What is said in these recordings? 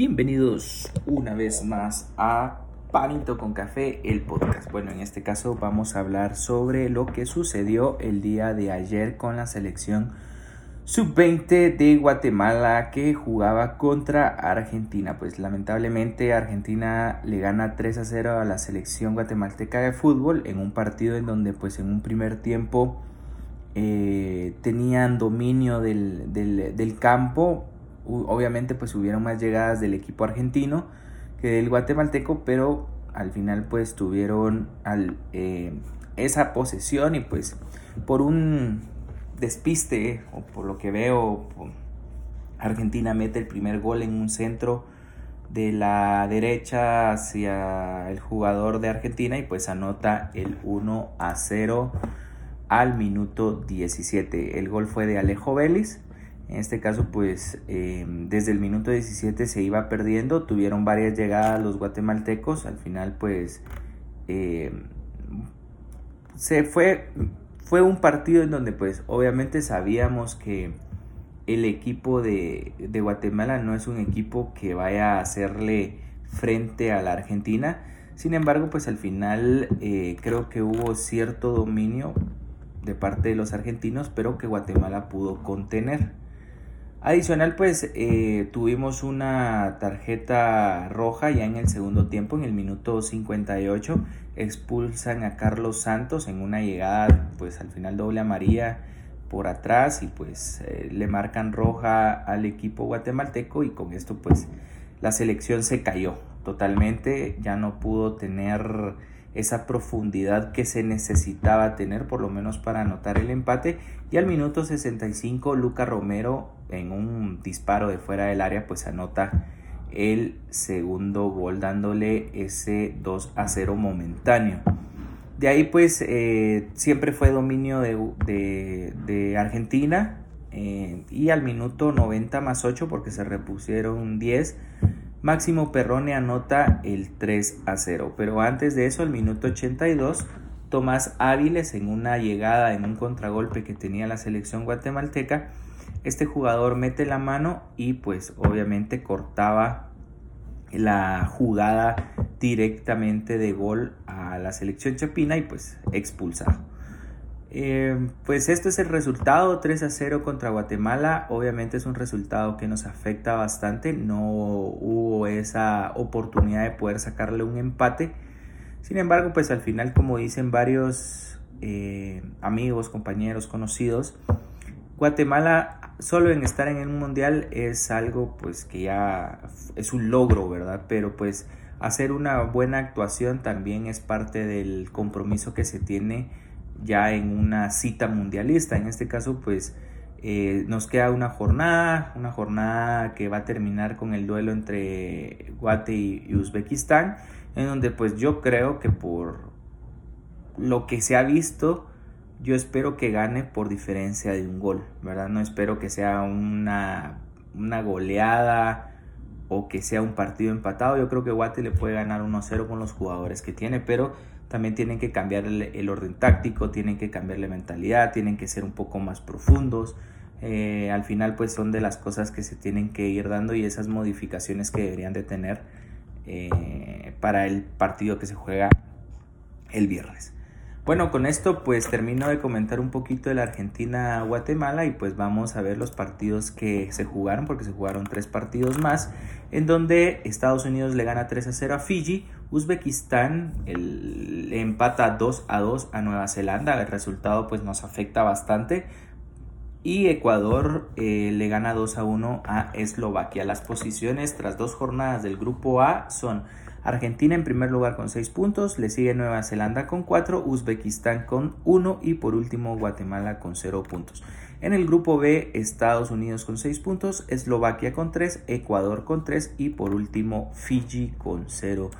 Bienvenidos una vez más a Panito con Café, el podcast. Bueno, en este caso vamos a hablar sobre lo que sucedió el día de ayer con la selección sub-20 de Guatemala que jugaba contra Argentina. Pues lamentablemente Argentina le gana 3 a 0 a la selección guatemalteca de fútbol en un partido en donde pues en un primer tiempo eh, tenían dominio del, del campo obviamente pues hubieron más llegadas del equipo argentino que del guatemalteco, pero al final pues tuvieron al, eh, esa posesión y pues por un despiste o por lo que veo Argentina mete el primer gol en un centro de la derecha hacia el jugador de Argentina y pues anota el 1 a 0 al minuto 17. El gol fue de Alejo Vélez en este caso, pues eh, desde el minuto 17 se iba perdiendo, tuvieron varias llegadas los guatemaltecos, al final pues eh, se fue, fue un partido en donde pues obviamente sabíamos que el equipo de, Guatemala no es un equipo que vaya a hacerle frente a la Argentina, sin embargo pues al final eh, creo que hubo cierto dominio de parte de los argentinos, pero que Guatemala pudo contener. Adicional, pues eh, tuvimos una tarjeta roja ya en el segundo tiempo, en el minuto 58, expulsan a Carlos Santos en una llegada, pues al final doble a María por atrás y pues eh, le marcan roja al equipo guatemalteco y con esto pues la selección se cayó totalmente, ya no pudo tener esa profundidad que se necesitaba tener por lo menos para anotar el empate y al minuto 65 Luca Romero en un disparo de fuera del área pues anota el segundo gol dándole ese 2 a 0 momentáneo. De ahí pues eh, siempre fue dominio de, Argentina eh, y al minuto 90 más 8 porque se repusieron 10 Máximo Perrone anota el 3 a 0, pero antes de eso, al minuto 82, Tomás Áviles en una llegada, en un contragolpe que tenía la selección guatemalteca, este jugador mete la mano y pues obviamente cortaba la jugada directamente de gol a la selección chapina y pues expulsado. Eh, pues esto es el resultado, 3 a 0 contra Guatemala. Obviamente es un resultado que nos afecta bastante. No esa oportunidad de poder sacarle un empate. Sin embargo, pues al final, como dicen varios eh, amigos, compañeros, conocidos, Guatemala solo en estar en un mundial es algo pues que ya es un logro, ¿verdad? Pero pues hacer una buena actuación también es parte del compromiso que se tiene ya en una cita mundialista. En este caso, pues eh, nos queda una jornada, una jornada que va a terminar con el duelo entre Guate y, Uzbekistán, en donde pues yo creo que por lo que se ha visto, yo espero que gane por diferencia de un gol, ¿verdad? No espero que sea una, una goleada o que sea un partido empatado. Yo creo que Guate le puede ganar 1-0 con los jugadores que tiene, pero también tienen que cambiar el, orden táctico, tienen que cambiar la mentalidad, tienen que ser un poco más profundos. Eh, al final pues son de las cosas que se tienen que ir dando y esas modificaciones que deberían de tener eh, para el partido que se juega el viernes. Bueno, con esto pues termino de comentar un poquito de la Argentina-Guatemala y pues vamos a ver los partidos que se jugaron porque se jugaron tres partidos más en donde Estados Unidos le gana 3 a 0 a Fiji, Uzbekistán el, empata 2 a 2 a Nueva Zelanda, el resultado pues nos afecta bastante y Ecuador eh, le gana 2 a 1 a Eslovaquia. Las posiciones tras dos jornadas del grupo A son Argentina en primer lugar con 6 puntos, le sigue Nueva Zelanda con 4, Uzbekistán con 1 y por último Guatemala con 0 puntos. En el grupo B, Estados Unidos con 6 puntos, Eslovaquia con 3, Ecuador con 3 y por último Fiji con 0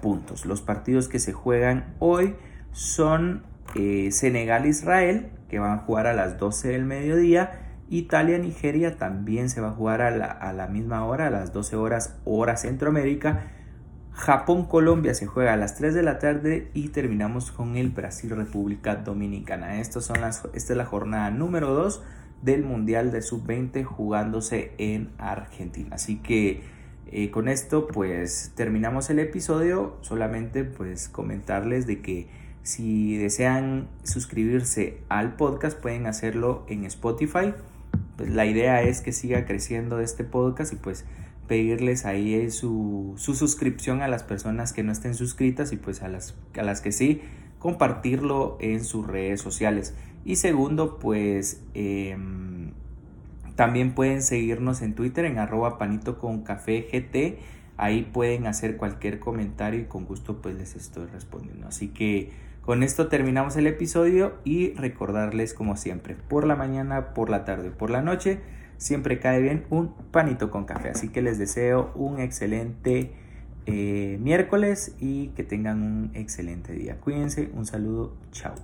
puntos. Los partidos que se juegan hoy son eh, Senegal-Israel, que van a jugar a las 12 del mediodía. Italia-Nigeria también se va a jugar a la, a la misma hora, a las 12 horas hora Centroamérica. Japón-Colombia se juega a las 3 de la tarde y terminamos con el Brasil-República Dominicana. Estos son las, esta es la jornada número 2 del Mundial de Sub-20 jugándose en Argentina. Así que Eh, con esto pues terminamos el episodio, solamente pues comentarles de que si desean suscribirse al podcast pueden hacerlo en Spotify. Pues la idea es que siga creciendo este podcast y pues pedirles ahí su, su, suscripción a las personas que no estén suscritas y pues a las, a las que sí compartirlo en sus redes sociales. Y segundo, pues em, también pueden seguirnos en Twitter en arroba panito con café GT. Ahí pueden hacer cualquier comentario y con gusto pues les estoy respondiendo. Así que con esto terminamos el episodio y recordarles como siempre, por la mañana, por la tarde, por la noche, siempre cae bien un panito con café. Así que les deseo un excelente eh, miércoles y que tengan un excelente día. Cuídense, un saludo, chao.